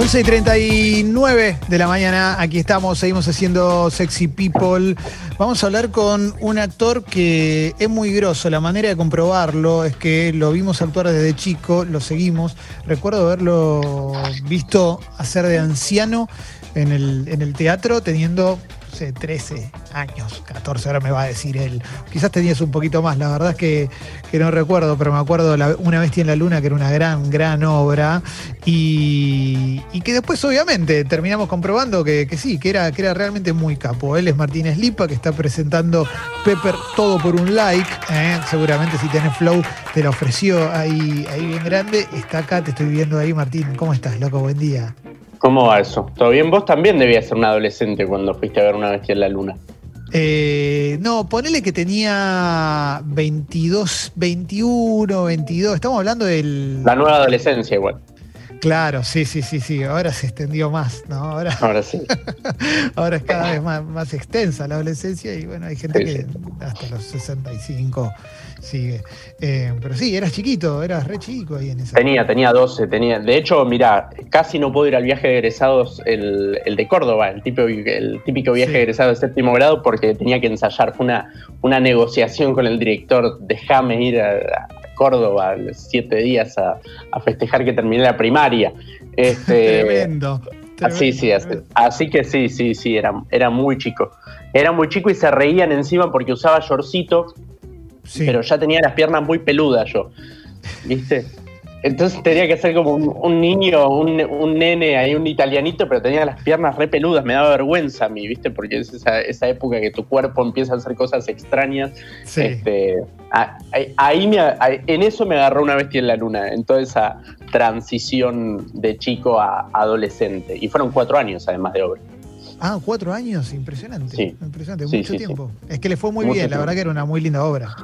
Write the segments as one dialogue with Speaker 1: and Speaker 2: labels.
Speaker 1: 11 y 39 de la mañana, aquí estamos, seguimos haciendo Sexy People. Vamos a hablar con un actor que es muy grosso. La manera de comprobarlo es que lo vimos actuar desde chico, lo seguimos. Recuerdo haberlo visto hacer de anciano en el, en el teatro, teniendo 13 años, 14, ahora me va a decir él. Quizás tenías un poquito más, la verdad es que, no recuerdo, pero me acuerdo Una Bestia en la Luna, que era una gran, gran obra, y, que después obviamente terminamos comprobando que, sí, que era, que era realmente muy capo. Él es Martínez Lipa, que está presentando Pepper todo por un like, ¿eh? seguramente si tenés flow te lo ofreció ahí, ahí bien grande, está acá, te estoy viendo ahí, Martín, ¿cómo estás, loco? Buen día.
Speaker 2: ¿Cómo va eso? ¿Todo bien? Vos también debías ser un adolescente cuando fuiste a ver una bestia en la luna.
Speaker 1: Eh, no, ponele que tenía 22, 21, 22. Estamos hablando del.
Speaker 2: La nueva adolescencia, igual.
Speaker 1: Claro, sí, sí, sí, sí. Ahora se extendió más, ¿no?
Speaker 2: Ahora, Ahora sí.
Speaker 1: ahora es cada vez más, extensa la adolescencia y bueno, hay gente que hasta los 65 sigue. Eh, pero sí, eras chiquito, eras re chico ahí en esa.
Speaker 2: Tenía, tenía 12, tenía. De hecho, mira, casi no puedo ir al viaje de egresados, el, de Córdoba, el típico, el típico viaje de egresados de séptimo grado, porque tenía que ensayar. Fue una, una negociación con el director. Déjame ir a, Córdoba siete días a, festejar que terminé la primaria.
Speaker 1: Este, tremendo.
Speaker 2: así, sí, así, que sí, sí, sí, era, era muy chico. Era muy chico y se reían encima porque usaba shortcito pero ya tenía las piernas muy peludas yo, ¿viste? Entonces tenía que ser como un, niño, un, nene, ahí un italianito, pero tenía las piernas re peludas, me daba vergüenza a mí, ¿viste? Porque es esa, época que tu cuerpo empieza a hacer cosas extrañas. Este, ahí me, en eso me agarró una bestia en la luna, en toda esa transición de chico a adolescente. Y fueron cuatro años además de obra.
Speaker 1: Ah, cuatro años, impresionante. Sí. Impresionante, mucho tiempo. Es que le fue muy bien, la verdad que era una muy linda obra.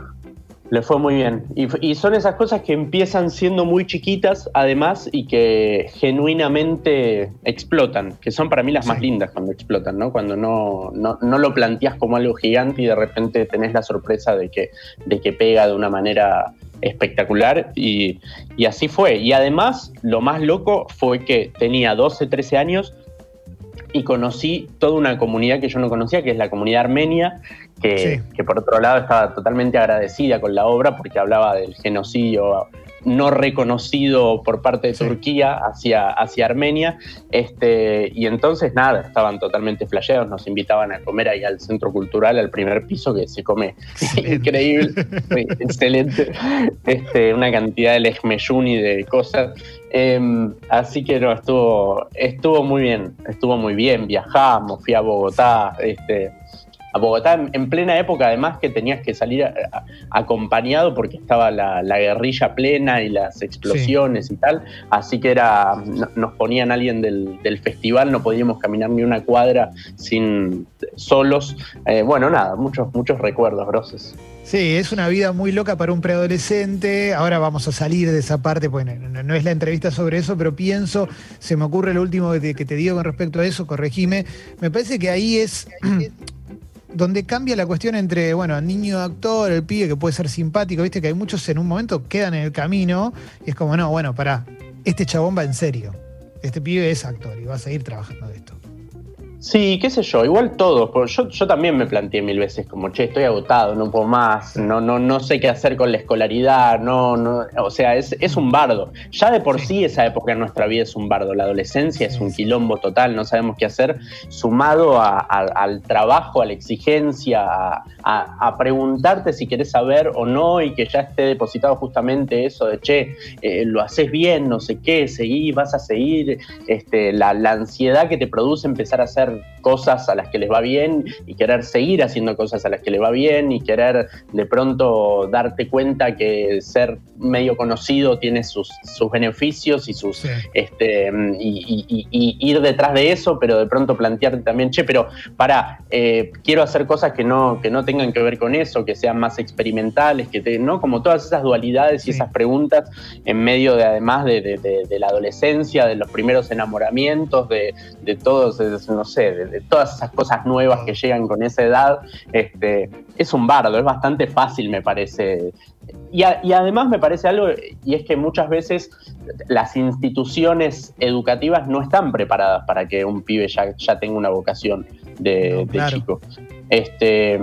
Speaker 2: Le fue muy bien. Y, son esas cosas que empiezan siendo muy chiquitas, además, y que genuinamente explotan, que son para mí las más lindas cuando explotan, ¿no? Cuando no, no, lo planteas como algo gigante y de repente tenés la sorpresa de que, de que pega de una manera espectacular y, y así fue. Y además, lo más loco fue que tenía 12, 13 años y conocí toda una comunidad que yo no conocía, que es la comunidad armenia, que, por otro lado estaba totalmente agradecida con la obra porque hablaba del genocidio no reconocido por parte de Turquía hacia, hacia Armenia. Este, y entonces nada, estaban totalmente flasheados, nos invitaban a comer ahí al centro cultural, al primer piso, que se come. Increíble, excelente, este, una cantidad de lejmeyún y de cosas. Em, así que no, estuvo, estuvo muy bien, estuvo muy bien, viajamos, fui a Bogotá, este, a Bogotá en, plena época, además que tenías que salir acompañado porque estaba la, guerrilla plena y las explosiones y tal, así que era nos ponían alguien del, festival, no podíamos caminar ni una cuadra sin solos. Eh, bueno, nada, muchos, muchos recuerdos groses.
Speaker 1: Sí, es una vida muy loca para un preadolescente. Ahora vamos a salir de esa parte, pues no, es la entrevista sobre eso, pero pienso, se me ocurre lo último que te digo con respecto a eso, corregime. Me parece que ahí es donde cambia la cuestión entre, bueno, niño actor, el pibe que puede ser simpático, viste que hay muchos en un momento quedan en el camino y es como, no, bueno, pará, este chabón va en serio. Este pibe es actor y va a seguir trabajando de esto.
Speaker 2: Sí, qué sé yo, igual todos. Yo, yo también me planteé mil veces como, che, estoy agotado, no puedo más, no, no, no sé qué hacer con la escolaridad, no, no, o sea, es, es un bardo. Ya de por sí. esa época en nuestra vida es un bardo. La adolescencia es un quilombo total, no sabemos qué hacer, sumado al trabajo, a la exigencia, a, preguntarte si querés saber o no, y que ya esté depositado justamente eso de, che, eh, lo haces bien, no sé qué, seguí, vas a seguir, este, la, la ansiedad que te produce empezar a hacer cosas a las que les va bien y querer seguir haciendo cosas a las que les va bien y querer de pronto darte cuenta que ser medio conocido tiene sus, sus beneficios y sus este y, ir detrás de eso, pero de pronto plantearte también, che, pero para, eh, quiero hacer cosas que no, que no tengan que ver con eso, que sean más experimentales, que te, ¿no? Como todas esas dualidades y esas preguntas en medio de además de, la adolescencia, de los primeros enamoramientos, de, de todos, no sé, sé, de, todas esas cosas nuevas que llegan con esa edad, este, es un bardo, es bastante fácil, me parece. Y, además me parece algo, y es que muchas veces las instituciones educativas no están preparadas para que un pibe ya, ya tenga una vocación de, chico. Este,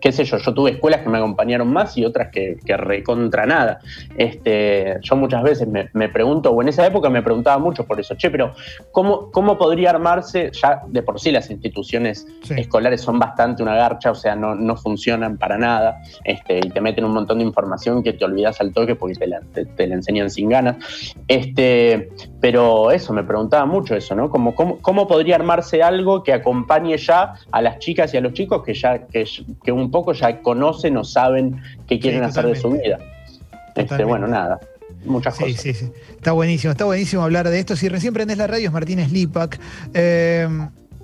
Speaker 2: qué sé yo, yo tuve escuelas que me acompañaron más y otras que, que recontra nada. Este, yo muchas veces me, pregunto, o en esa época me preguntaba mucho por eso, che, pero ¿cómo, cómo podría armarse? Ya de por sí las instituciones escolares son bastante una garcha, o sea, no, no funcionan para nada, este, y te meten un montón de información que te olvidas al toque porque te la, te, la enseñan sin ganas. Este, pero eso, me preguntaba mucho eso, ¿no? ¿Cómo, cómo, cómo podría armarse algo que acompañe ya a las chicas y a los chicos que ya que, un poco ya conocen o saben qué quieren hacer de su vida. Este, bueno, nada. Muchas cosas.
Speaker 1: Sí, sí. Está buenísimo, está buenísimo hablar de esto. Si recién prendes la radio es Martínez Lipak. Eh,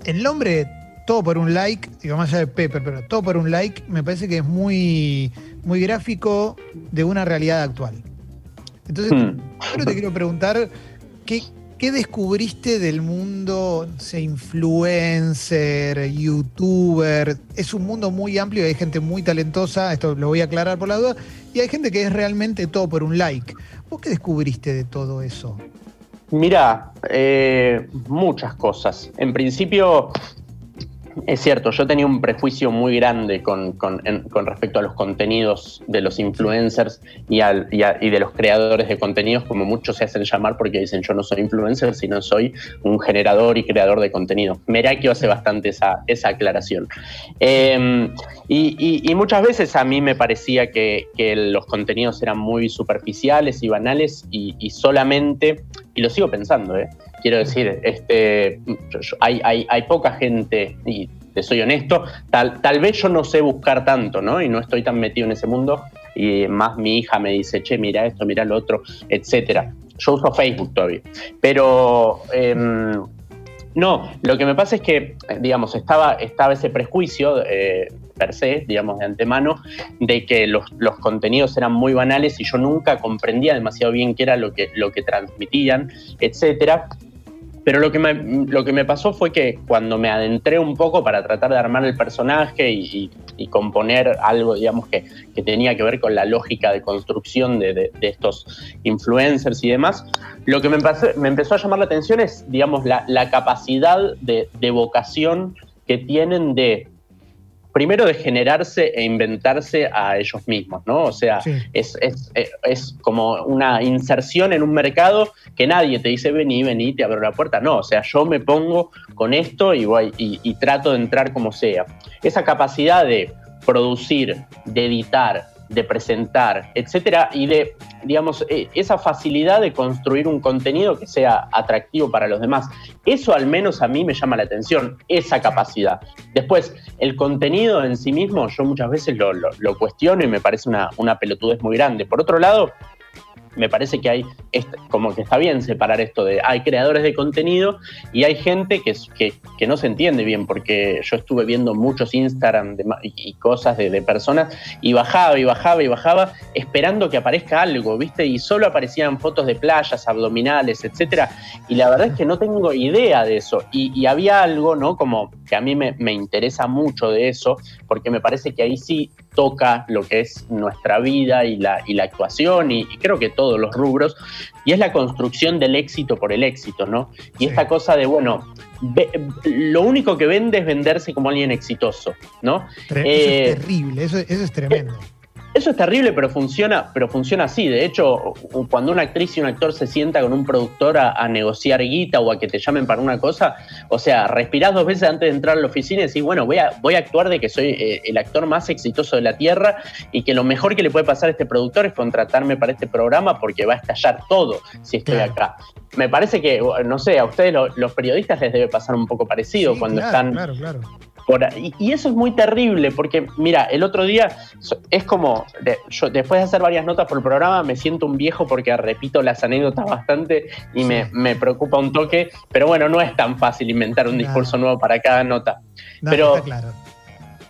Speaker 1: el nombre todo por un like, digo más allá de Pepper, pero todo por un like, me parece que es muy, muy gráfico de una realidad actual. Entonces, hmm. te quiero preguntar, ¿qué, ¿Qué descubriste del mundo influencer, youtuber? Es un mundo muy amplio, hay gente muy talentosa, esto lo voy a aclarar por la duda, y hay gente que es realmente todo por un like. ¿Vos qué descubriste de todo eso?
Speaker 2: Mira, eh, muchas cosas. En principio, es cierto, yo tenía un prejuicio muy grande con, respecto a los contenidos de los influencers y, al, y, de los creadores de contenidos, como muchos se hacen llamar porque dicen yo no soy influencer, sino soy un generador y creador de contenido. Merakio hace bastante esa, esa aclaración. Em, y, muchas veces a mí me parecía que, los contenidos eran muy superficiales y banales y, solamente, y lo sigo pensando, ¿eh? quiero decir, este, hay, hay, poca gente, y te soy honesto, tal, tal vez yo no sé buscar tanto, ¿no? Y no estoy tan metido en ese mundo, y más mi hija me dice, che, mira esto, mira lo otro, etcétera. Yo uso Facebook todavía. Pero em, no, lo que me pasa es que, digamos, estaba, estaba ese prejuicio eh, per se, digamos, de antemano, de que los, los, contenidos eran muy banales y yo nunca comprendía demasiado bien qué era lo que, lo que transmitían, etcétera. Pero lo que, me, lo que me pasó fue que cuando me adentré un poco para tratar de armar el personaje y, componer algo, digamos, que, que, tenía que ver con la lógica de construcción de, de, estos influencers y demás, lo que me, me, empezó a llamar la atención es, digamos, la, la capacidad de, de vocación que tienen de primero de generarse e inventarse a ellos mismos, ¿no? O sea, es, es, como una inserción en un mercado que nadie te dice vení, vení, te abro la puerta. No, o sea, yo me pongo con esto y, voy, y trato de entrar como sea. Esa capacidad de producir, de editar, de presentar, etcétera, y de, digamos, e, esa facilidad de construir un contenido que sea atractivo para los demás. Eso al menos a mí me llama la atención, esa capacidad. Después, el contenido en sí mismo, yo muchas veces lo, lo, cuestiono y me parece una, una pelotudez muy grande. Por otro lado, me parece que hay, como que está bien separar esto de, hay creadores de contenido y hay gente que, que, que no se entiende bien, porque yo estuve viendo muchos Instagram y cosas de, personas y bajaba y bajaba y bajaba esperando que aparezca algo, ¿viste? Y solo aparecían fotos de playas, abdominales, etcétera. Y la verdad es que no tengo idea de eso. Y, había algo, ¿no? Como que a mí me, me interesa mucho de eso, porque me parece que ahí sí toca lo que es nuestra vida y la, y la actuación y, creo que todos los rubros, y es la construcción del éxito por el éxito, ¿no? Y esta cosa de, bueno, lo único que vende es venderse como alguien exitoso, ¿no?
Speaker 1: Eso es eh, terrible, eso, eso es tremendo.
Speaker 2: Eso es terrible, pero funciona, pero funciona así. De hecho, cuando una actriz y un actor se sienta con un productor a, negociar guita o a que te llamen para una cosa, o sea, respirás dos veces antes de entrar a la oficina y decís, bueno, voy a, voy a actuar de que soy eh, el actor más exitoso de la Tierra y que lo mejor que le puede pasar a este productor es contratarme para este programa porque va a estallar todo si estoy acá. Me parece que, no sé, a ustedes los periodistas les debe pasar un poco parecido cuando están... Claro, claro y, eso es muy terrible, porque mira, el otro día es como, yo después de hacer varias notas por el programa, me siento un viejo porque repito las anécdotas bastante y me, preocupa un toque, pero bueno, no es tan fácil inventar un discurso nuevo para cada nota. No, pero, está claro.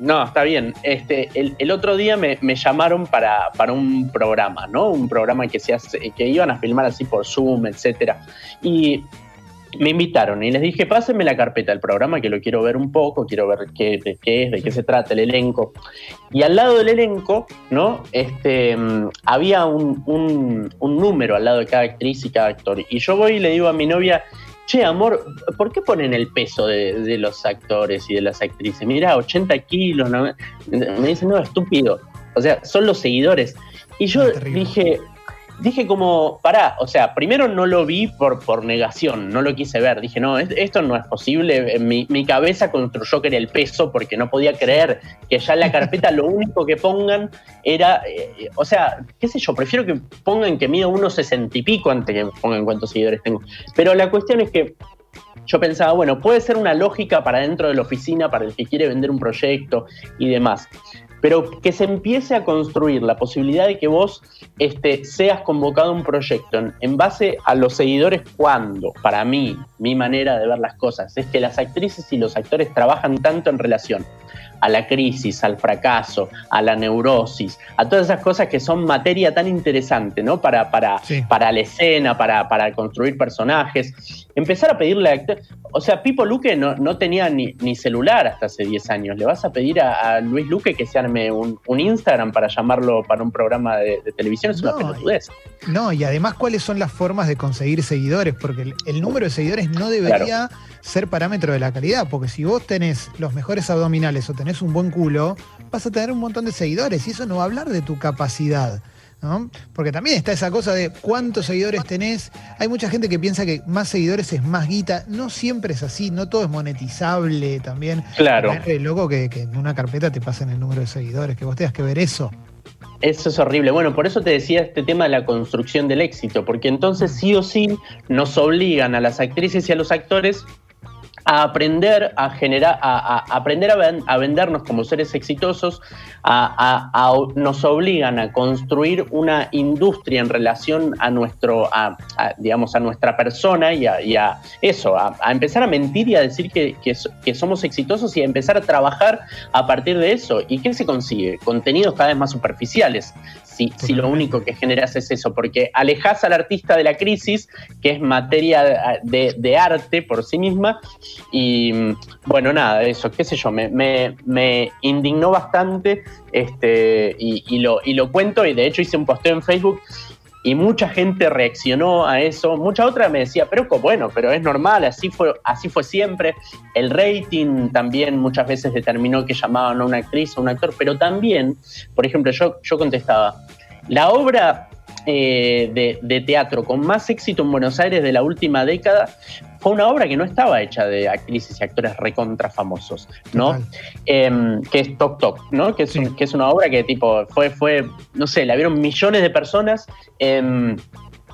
Speaker 2: No, está bien. Este, el, otro día me, llamaron para, para, un programa, ¿no? Un programa que, se hace, que iban a filmar así por Zoom, etcétera. Y me invitaron y les dije, pásenme la carpeta del programa que lo quiero ver un poco, quiero ver qué, de qué es, de qué se trata el elenco. Y al lado del elenco, ¿no? Este, mm, había un, número al lado de cada actriz y cada actor. Y yo voy y le digo a mi novia, che, amor, ¿por qué ponen el peso de, los actores y de las actrices? Mira, 80 kilos, ¿no? Me dicen, no, estúpido. O sea, son los seguidores. Y yo dije, dije como, pará, o sea, primero no lo vi por, por negación, no lo quise ver. Dije, no, esto no es posible. Mi, mi cabeza construyó que era el peso porque no podía creer que ya en la carpeta lo único que pongan era, eh, o sea, qué sé yo, prefiero que pongan que mido unos sesenta y pico antes que pongan cuántos seguidores tengo. Pero la cuestión es que yo pensaba, bueno, puede ser una lógica para dentro de la oficina, para el que quiere vender un proyecto y demás pero que se empiece a construir la posibilidad de que vos este, seas convocado a un proyecto en, base a los seguidores cuando, para mí, mi manera de ver las cosas, es que las actrices y los actores trabajan tanto en relación a la crisis, al fracaso, a la neurosis, a todas esas cosas que son materia tan interesante, ¿no? Para, para, para la escena, para, para, construir personajes. Empezar a pedirle a O sea, Pipo Luque no, no tenía ni, ni, celular hasta hace 10 años. Le vas a pedir a, Luis Luque que se arme un, Instagram para llamarlo para un programa de, televisión. Es una pelotudez.
Speaker 1: No, y además, ¿cuáles son las formas de conseguir seguidores? Porque el, número de seguidores no debería ser parámetro de la calidad, porque si vos tenés los mejores abdominales o tenés un buen culo, vas a tener un montón de seguidores y eso no va a hablar de tu capacidad. ¿no? Porque también está esa cosa de cuántos seguidores tenés. Hay mucha gente que piensa que más seguidores es más guita. No siempre es así, no todo es monetizable también.
Speaker 2: Claro.
Speaker 1: Es loco que, que en una carpeta te pasen el número de seguidores, que vos tengas que ver eso.
Speaker 2: Eso es horrible. Bueno, por eso te decía este tema de la construcción del éxito, porque entonces sí o sí nos obligan a las actrices y a los actores a aprender a generar, a, aprender a, vendernos como seres exitosos, a, nos obligan a construir una industria en relación a nuestro, digamos, a nuestra persona y a, eso, a, empezar a mentir y a decir que, que, somos exitosos y a empezar a trabajar a partir de eso. ¿Y qué se consigue? Contenidos cada vez más superficiales si, lo único que generas es eso, porque alejas al artista de la crisis, que es materia de, arte por sí misma, y bueno, nada, eso, qué sé yo, me, indignó bastante este, y, lo, y lo cuento, y de hecho hice un posteo en Facebook y mucha gente reaccionó a eso. Mucha otra me decía, pero bueno, pero es normal, así fue, así fue siempre. El rating también muchas veces determinó que llamaban a una actriz o un actor, pero también, por ejemplo, yo, yo contestaba, la obra eh, de, teatro con más éxito en Buenos Aires de la última década fue una obra que no estaba hecha de actrices y actores recontra famosos, ¿no? Em, que es Top Top, ¿no? Que es, que es una obra que tipo fue, fue, no sé, la vieron millones de personas. Em,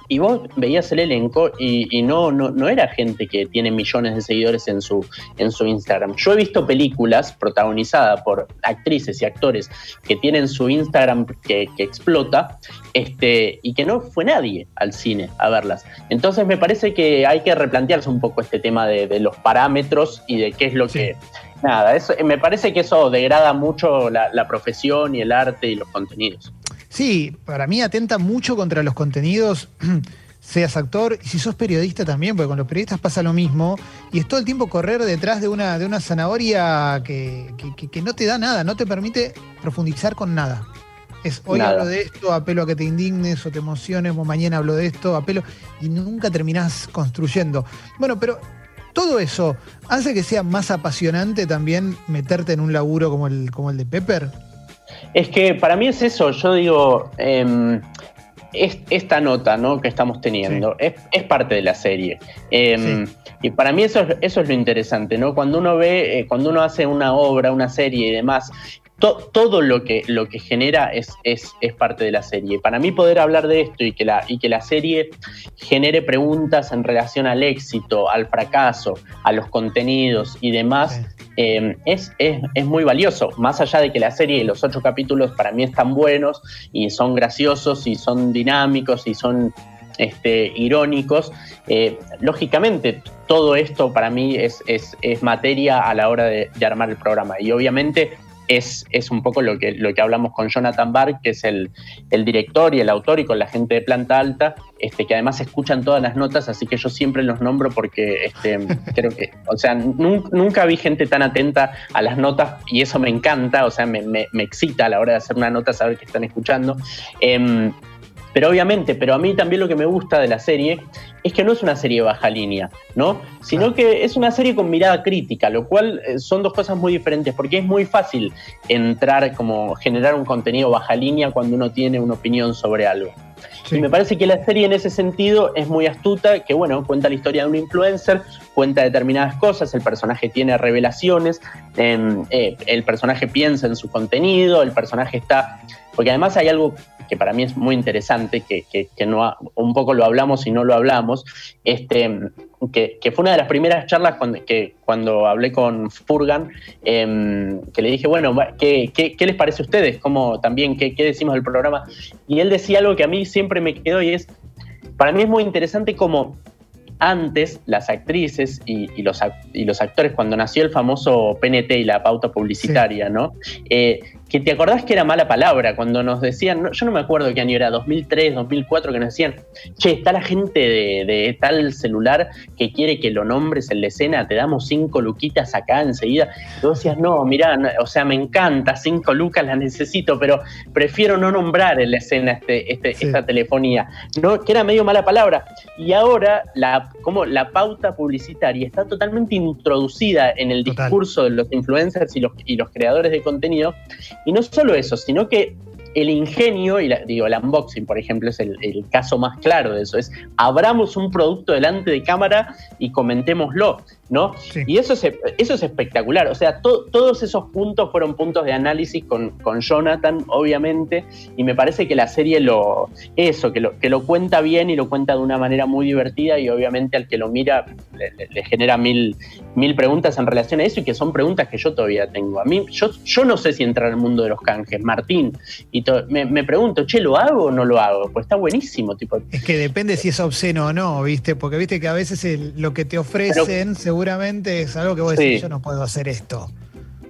Speaker 2: y vos veías el elenco y, no, no, no, era gente que tiene millones de seguidores en su, en su Instagram. Yo he visto películas protagonizadas por actrices y actores que tienen su Instagram que, explota este, y que no fue nadie al cine a verlas. Entonces me parece que hay que replantearse un poco este tema de, los parámetros y de qué es lo que... Nada, eso, me parece que eso degrada mucho la profesión y el arte y los contenidos.
Speaker 1: Sí, para mí atenta mucho contra los contenidos, seas actor y si sos periodista también, porque con los periodistas pasa lo mismo, y es todo el tiempo correr detrás de una, de una zanahoria que, no te da nada, no te permite profundizar con nada. Es hoy hablo de esto, apelo a que te indignes o te emociones, o mañana hablo de esto, apelo, y nunca terminás construyendo. Bueno, pero todo eso hace que sea más apasionante también meterte en un laburo como el, como el de Pepper.
Speaker 2: Es que para mí es eso, yo digo, em, esta nota ¿no? que estamos teniendo es, parte de la serie. Em, y para mí eso es, eso es lo interesante, ¿no? Cuando uno ve, eh, cuando uno hace una obra, una serie y demás, todo lo que, lo que genera es, es, parte de la serie. Para mí poder hablar de esto y que, la, y que la serie genere preguntas en relación al éxito, al fracaso, a los contenidos y demás, eh, es, es, muy valioso. Más allá de que la serie y los ocho capítulos para mí están buenos y son graciosos y son dinámicos y son este, irónicos, eh, lógicamente todo esto para mí es, es, materia a la hora de, de armar el programa. Y obviamente es, es un poco lo que, lo que hablamos con Jonathan Barr, que es el, director y el autor y con la gente de planta alta, este, que además escuchan todas las notas, así que yo siempre los nombro porque este, creo que, o sea, nunca, vi gente tan atenta a las notas y eso me encanta, o sea, me, me, excita a la hora de hacer una nota saber que están escuchando. Em, pero obviamente, pero a mí también lo que me gusta de la serie es que no es una serie baja línea, ¿no? Sino que es una serie con mirada crítica, lo cual eh, son dos cosas muy diferentes, porque es muy fácil entrar como generar un contenido baja línea cuando uno tiene una opinión sobre algo. Y me parece que la serie en ese sentido es muy astuta, que bueno, cuenta la historia de un influencer, cuenta determinadas cosas, el personaje tiene revelaciones, em, eh, el personaje piensa en su contenido, el personaje está... Porque además hay algo que para mí es muy interesante, que, no un poco lo hablamos y no lo hablamos, este, que, fue una de las primeras charlas cuando, que, cuando hablé con Furgan, em, que le dije, bueno, ¿qué, les parece a ustedes? ¿Cómo, también, ¿qué, decimos del programa? Y él decía algo que a mí siempre me quedó y es, para mí es muy interesante como antes las actrices y, los, y los actores, cuando nació el famoso PNT y la pauta publicitaria, ¿no? Eh, que te acordás que era mala palabra cuando nos decían, yo no me acuerdo qué año era, 2003, 2004, que nos decían, che, está la gente de, tal celular que quiere que lo nombres en la escena, te damos cinco luquitas acá enseguida. Y tú decías, no, mirá, o sea, me encanta, cinco lucas las necesito, pero prefiero no nombrar en la escena este, este esta telefonía, ¿no? que era medio mala palabra. Y ahora la, como la pauta publicitaria está totalmente introducida en el discurso de los influencers y los, y los creadores de contenido y no solo eso, sino que el ingenio, y digo, el unboxing, por ejemplo, es el, caso más claro de eso, es abramos un producto delante de cámara y comentémoslo, ¿no? Y eso es, eso es espectacular, o sea, todos esos puntos fueron puntos de análisis con, con, Jonathan, obviamente, y me parece que la serie lo, eso, que lo, que lo cuenta bien y lo cuenta de una manera muy divertida y obviamente al que lo mira le, genera mil, mil preguntas en relación a eso y que son preguntas que yo todavía tengo. A mí, yo, yo no sé si entrar al mundo de los canjes, Martín, y me, pregunto, che, ¿lo hago o no lo hago? Pues está buenísimo. Tipo.
Speaker 1: Es que depende si es obsceno o no, ¿viste? Porque viste que a veces lo que te ofrecen seguramente es algo que vos decís, yo no puedo hacer esto.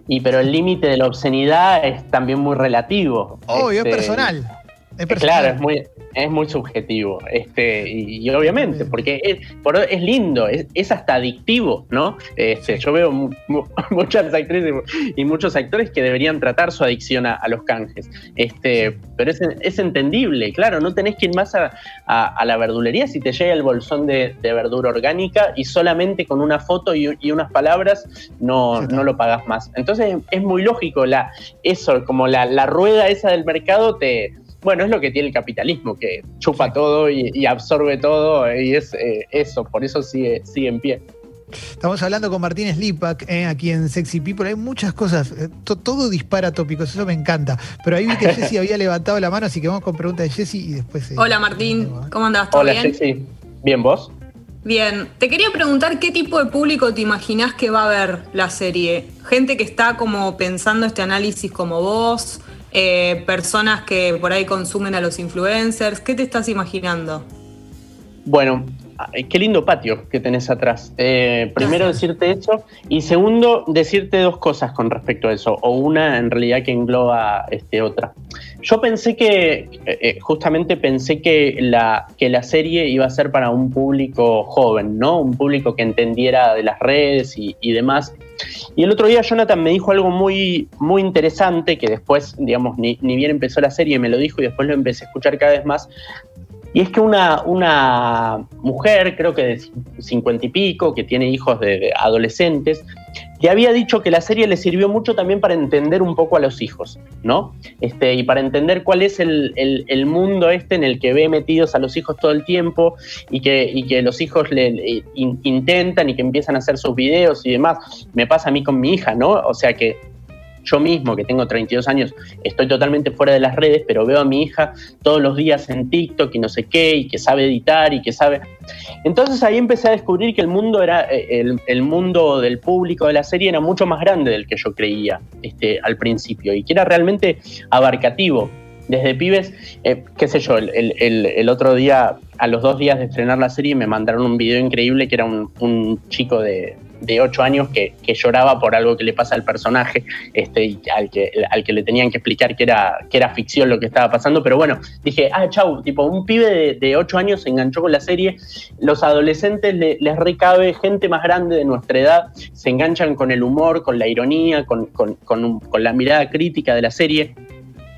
Speaker 2: Y pero el límite de la obscenidad es también muy relativo.
Speaker 1: Obvio, es este, personal.
Speaker 2: Es Claro, es muy, es muy subjetivo. Este, y, obviamente, porque es, es lindo, es, hasta adictivo, ¿no? Este, yo veo muchas actrices y muchos actores que deberían tratar su adicción a, los canjes. Este, pero es, entendible, claro, no tenés que ir más a, la verdulería si te llega el bolsón de, verdura orgánica y solamente con una foto y, unas palabras no, no lo pagas más. Entonces es muy lógico la, eso, como la, la rueda esa del mercado te bueno, es lo que tiene el capitalismo, que chupa todo y, absorbe todo, y es eh, eso, por eso sigue, sigue en pie.
Speaker 1: Estamos hablando con Martín Slipak eh, aquí en Sexy People. Hay muchas cosas, eh, todo dispara tópicos, eso me encanta. Pero ahí vi que Jessy había levantado la mano, así que vamos con preguntas de Jessy y después.
Speaker 3: Hola Martín, ¿cómo andás?
Speaker 2: ¿Todo Hola Jessy, ¿bien vos?
Speaker 3: Bien, te quería preguntar qué tipo de público te imaginás que va a ver la serie. Gente que está como pensando este análisis como vos, eh, personas que por ahí consumen a los influencers. ¿Qué te estás imaginando?
Speaker 2: Bueno, qué lindo patio que tenés atrás. Eh, primero decirte eso y segundo decirte dos cosas con respecto a eso, o una en realidad que engloba este, otra. Yo pensé que, eh, justamente pensé que la, que la serie iba a ser para un público joven, ¿no? Un público que entendiera de las redes y, y demás. Y el otro día Jonathan me dijo algo muy, muy interesante que después, digamos, ni, bien empezó la serie me lo dijo y después lo empecé a escuchar cada vez más. Y es que una, una mujer, creo que de cincuenta y pico, que tiene hijos de adolescentes, que había dicho que la serie le sirvió mucho también para entender un poco a los hijos, ¿no? Este, y para entender cuál es el, mundo este en el que ve metidos a los hijos todo el tiempo y que, y que los hijos le, intentan y que empiezan a hacer sus videos y demás. Me pasa a mí con mi hija, ¿no? O sea que yo mismo, que tengo 32 años, estoy totalmente fuera de las redes, pero veo a mi hija todos los días en TikTok y no sé qué, y que sabe editar y que sabe... Entonces ahí empecé a descubrir que el mundo era, eh, el, mundo del público de la serie era mucho más grande del que yo creía este, al principio, y que era realmente abarcativo. Desde pibes, eh, qué sé yo, el, otro día, a los dos días de estrenar la serie, me mandaron un video increíble que era un, chico de, de 8 años que, lloraba por algo que le pasa al personaje, este, al, que, al que le tenían que explicar que era, que era ficción lo que estaba pasando. Pero bueno, dije, ah, chau, tipo, un pibe de, 8 años se enganchó con la serie. Los adolescentes les recabe, gente más grande de nuestra edad, se enganchan con el humor, con la ironía, con, con la mirada crítica de la serie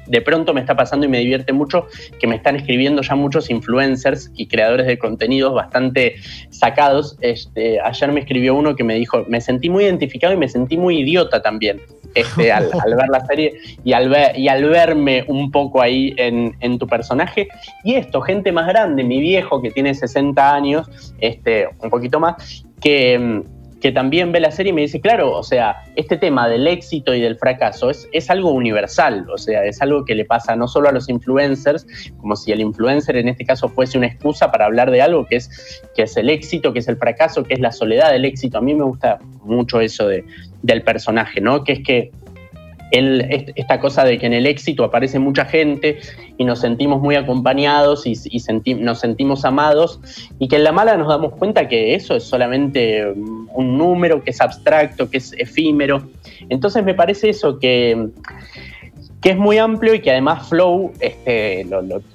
Speaker 2: de pronto me está pasando y me divierte mucho que me están escribiendo ya muchos influencers y creadores de contenidos bastante sacados. Este, ayer me escribió uno que me dijo, me sentí muy identificado y me sentí muy idiota también. Este, al, ver la serie y al, ver, y al verme un poco ahí en, en, tu personaje. Y esto, gente más grande, mi viejo que tiene 60 años, este, un poquito más, que que también ve la serie y me dice, claro, o sea, este tema del éxito y del fracaso es, es algo universal, o sea, es algo que le pasa no solo a los influencers, como si el influencer en este caso fuese una excusa para hablar de algo que es, que es el éxito, que es el fracaso, que es la soledad del éxito. A mí me gusta mucho eso de, del personaje, ¿no? Que es que esta cosa de que en el éxito aparece mucha gente y nos sentimos muy acompañados y, nos sentimos amados y que en la mala nos damos cuenta que eso es solamente un número, que es abstracto, que es efímero. Entonces me parece eso que, que es muy amplio y que además Flow este,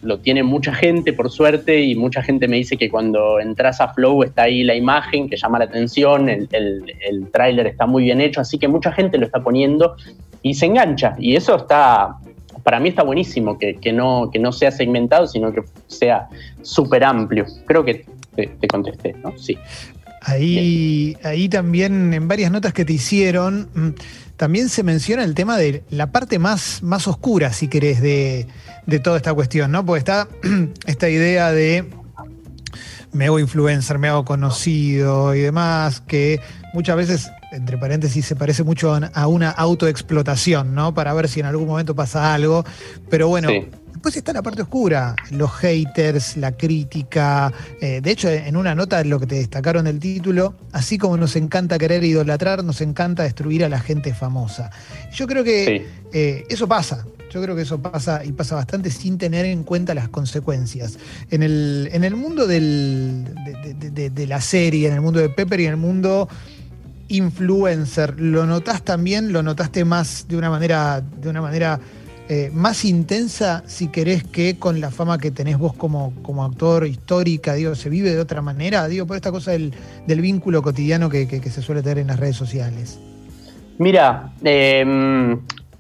Speaker 2: lo, tiene mucha gente por suerte y mucha gente me dice que cuando entras a Flow está ahí la imagen que llama la atención, el, el tráiler está muy bien hecho, así que mucha gente lo está poniendo y se engancha. Y eso está, para mí está buenísimo, que, no, que no sea segmentado, sino que sea súper amplio. Creo que te, contesté, ¿no? Sí.
Speaker 1: Ahí, ahí también en varias notas que te hicieron, mm, también se menciona el tema de la parte más, más oscura, si querés, de, de toda esta cuestión, ¿no? Porque está esta idea de me hago influencer, me hago conocido y demás, que muchas veces entre paréntesis, se parece mucho a una autoexplotación, ¿no? Para ver si en algún momento pasa algo. Pero bueno, después está la parte oscura, los haters, la crítica. Eh, de hecho, en una nota, lo que te destacaron del título, así como nos encanta querer idolatrar, nos encanta destruir a la gente famosa. Yo creo que eh, eso pasa. Yo creo que eso pasa y pasa bastante sin tener en cuenta las consecuencias. En el, en el mundo del, de, la serie, en el mundo de Pepper y en el mundo influencer, ¿lo notás también? ¿Lo notaste más de una manera, de una manera eh, más intensa, si querés, que con la fama que tenés vos como, como actor histórica? ¿se vive de otra manera? Digo, por esta cosa del, vínculo cotidiano que, se suele tener en las redes sociales.
Speaker 2: Mira, eh,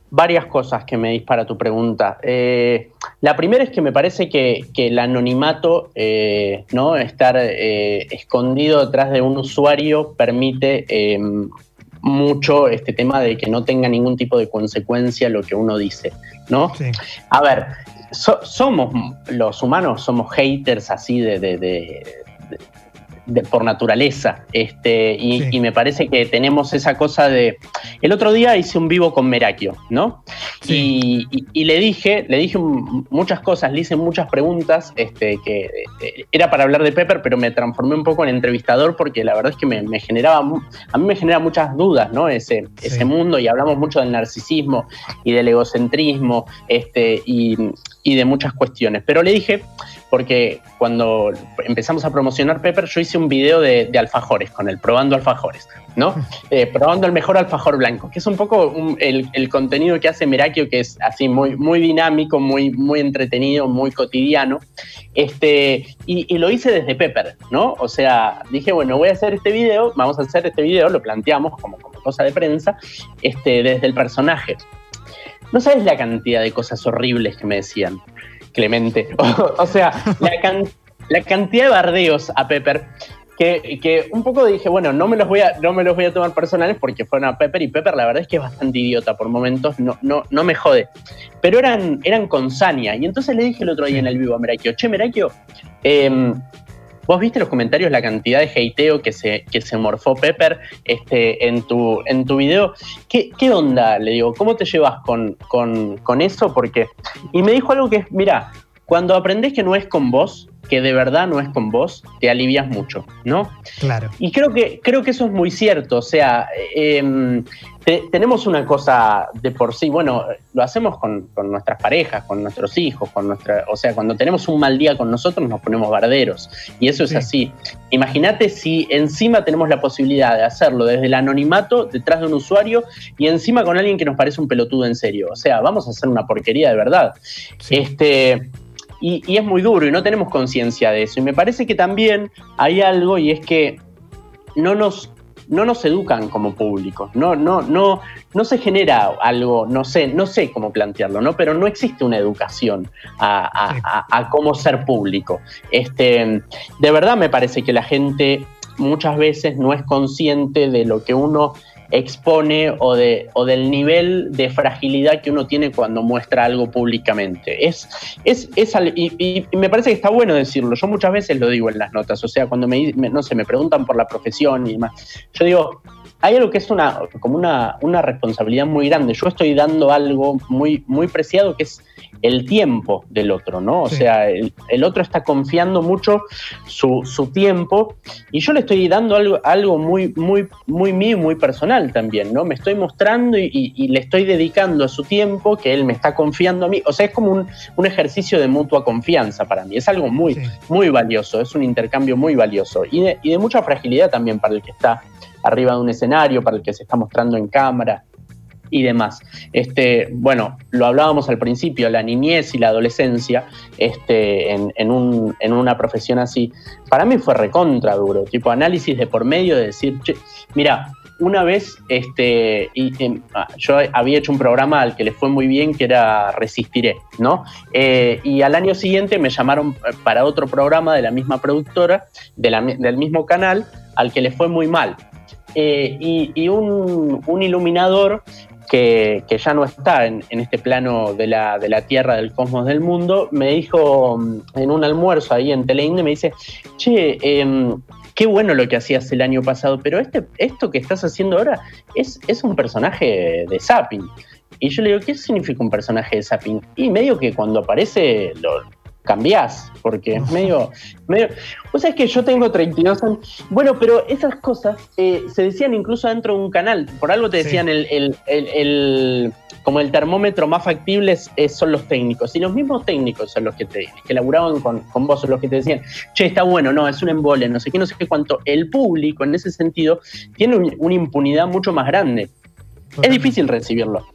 Speaker 2: varias cosas que me dispara tu pregunta. Eh, la primera es que me parece que, el anonimato, eh, ¿no? estar escondido detrás de un usuario permite mucho este tema de que no tenga ningún tipo de consecuencia lo que uno dice. ¿No? A ver, somos los humanos, somos haters así de por naturaleza. Este, y, me parece que tenemos esa cosa de. El otro día hice un vivo con Merakio, ¿no? Y, le dije, le dije muchas cosas, le hice muchas preguntas, este, que eh, era para hablar de Pepper, pero me transformé un poco en entrevistador porque la verdad es que me, generaba, a mí me genera muchas dudas, ¿no? Ese, ese mundo, y hablamos mucho del narcisismo y del egocentrismo, este, y, y de muchas cuestiones. Pero le dije porque cuando empezamos a promocionar Pepper, yo hice un video de, alfajores con él, probando alfajores, ¿no? Eh, probando el mejor alfajor blanco, que es un poco el, contenido que hace Merakio, que es así muy, muy dinámico, muy, muy entretenido, muy cotidiano. Este, y, lo hice desde Pepper, ¿no? O sea, dije, bueno, voy a hacer este video, vamos a hacer este video, lo planteamos como, como cosa de prensa, este, desde el personaje. No sabes la cantidad de cosas horribles que me decían. Clemente. O, sea, la, cantidad de bardeos a Pepper que, un poco dije, bueno, no me los voy a, no me los voy a tomar personales porque fueron a Pepper y Pepper la verdad es que es bastante idiota por momentos, no, no, no me jode. Pero eran, eran con Sania. Y entonces le dije el otro día en el vivo a Merakio, che, Merakio, em, ¿Vos viste los comentarios, la cantidad de hateo que se, que se morfó Pepper este, en, tu, en tu video? ¿Qué, onda? Le digo, ¿cómo te llevas con, con, eso? Porque. Y me dijo algo que es: mira, cuando aprendes que no es con vos, que de verdad no es con vos, te alivias mucho, ¿no?
Speaker 1: Claro.
Speaker 2: Y creo que, creo que eso es muy cierto. O sea, em, tenemos una cosa de por sí, bueno, lo hacemos con, nuestras parejas, con nuestros hijos, con nuestra, o sea, cuando tenemos un mal día con nosotros nos ponemos barderos y eso es así. Imagínate si encima tenemos la posibilidad de hacerlo desde el anonimato, detrás de un usuario y encima con alguien que nos parece un pelotudo en serio. O sea, vamos a hacer una porquería de verdad. Este, y, y es muy duro y no tenemos conciencia de eso. Y me parece que también hay algo y es que no nos no nos educan como público, no, no, no, no se genera algo, no sé, no sé cómo plantearlo, ¿no? Pero no existe una educación a, cómo ser público. Este, de verdad me parece que la gente muchas veces no es consciente de lo que uno expone o, de, o del nivel de fragilidad que uno tiene cuando muestra algo públicamente. Es, es, es y, me parece que está bueno decirlo. Yo muchas veces lo digo en las notas, o sea, cuando me, no sé, me preguntan por la profesión y demás, yo digo, hay algo que es una, como una, una responsabilidad muy grande. Yo estoy dando algo muy, muy preciado que es el tiempo del otro, ¿no? O sea, el, otro está confiando mucho su, tiempo y yo le estoy dando algo, algo muy, muy, muy mío, muy personal también, ¿no? Me estoy mostrando y, le estoy dedicando a su tiempo que él me está confiando a mí. O sea, es como un, ejercicio de mutua confianza para mí. Es algo muy, muy valioso, es un intercambio muy valioso y de, y de mucha fragilidad también para el que está arriba de un escenario, para el que se está mostrando en cámara y demás. Este, bueno, lo hablábamos al principio, la niñez y la adolescencia este, en, un, en una profesión así, para mí fue recontra duro, tipo análisis de por medio de decir, mira, una vez este, y, ah, yo había hecho un programa al que le fue muy bien, que era Resistiré, ¿no? Eh, y al año siguiente me llamaron para otro programa de la misma productora, del mismo canal, al que le fue muy mal. Eh, y, un, iluminador que, ya no está en, este plano de la, Tierra, del cosmos, del mundo, me dijo mm, en un almuerzo ahí en Teleinde, me dice, che, em, qué bueno lo que hacías el año pasado, pero este, esto que estás haciendo ahora es, es un personaje de Zapping. Y yo le digo, ¿qué significa un personaje de Zapping? Y medio que cuando aparece lo, cambiás, porque es medio, medio... O sea, es que yo tengo 32 años. Bueno, pero esas cosas eh, se decían incluso dentro de un canal. Por algo te decían el, como el termómetro más factible son los técnicos. Y los mismos técnicos son los que te que laburaban con, con vos, son los que te decían, che, está bueno, no, es un embole, no sé qué, no sé qué cuánto. El público, en ese sentido, tiene una impunidad mucho más grande. Es difícil recibirlo.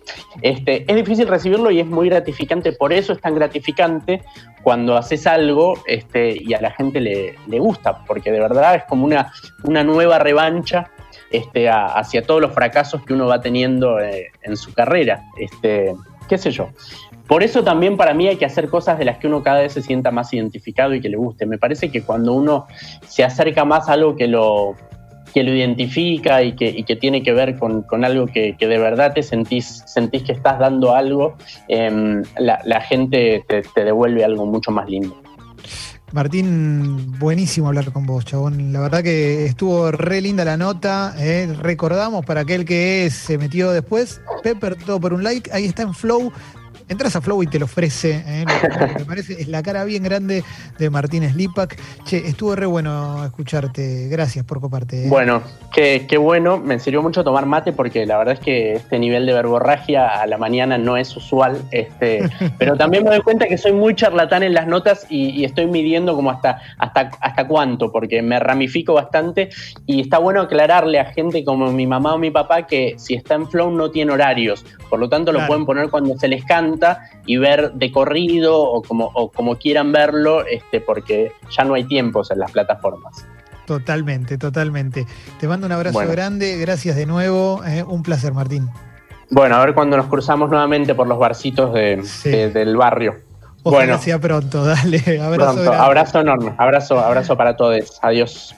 Speaker 2: Este, es difícil recibirlo y es muy gratificante. Por eso es tan gratificante cuando haces algo este, y a la gente le, gusta, porque de verdad es como una, una nueva revancha este, hacia todos los fracasos que uno va teniendo eh, en su carrera. Este, ¿Qué sé yo? Por eso también para mí hay que hacer cosas de las que uno cada vez se sienta más identificado y que le guste. Me parece que cuando uno se acerca más a algo que lo, que lo identifica y que, tiene que ver con, algo que, de verdad te sentís, sentís que estás dando algo, em, la, gente te, devuelve algo mucho más lindo.
Speaker 1: Martín, buenísimo hablar con vos, chabón. La verdad que estuvo re linda la nota. Eh. Recordamos para aquel que se metió después, Pepper, todo por un like. Ahí está en Flow entras a Flow y te lo ofrece. ¿eh? Me parece, es la cara bien grande de Martín Slipak. Che, estuvo re bueno escucharte. Gracias por coparte.
Speaker 2: ¿eh? Bueno, qué, qué, bueno. Me sirvió mucho tomar mate porque la verdad es que este nivel de verborragia a la mañana no es usual. Este, pero también me doy cuenta que soy muy charlatán en las notas y, estoy midiendo como hasta, hasta, hasta cuánto, porque me ramifico bastante y está bueno aclararle a gente como mi mamá o mi papá que si está en Flow no tiene horarios. Por lo tanto, lo pueden poner cuando se les canta y ver de corrido o como, como quieran verlo, este, porque ya no hay tiempos en las plataformas.
Speaker 1: Totalmente, totalmente. Te mando un abrazo grande, gracias de nuevo, eh, un placer Martín.
Speaker 2: Bueno, a ver cuando nos cruzamos nuevamente por los barcitos del barrio.
Speaker 1: Ojalá bueno, sea pronto, dale.
Speaker 2: Abrazo, abrazo enorme, abrazo, abrazo para todos. Adiós.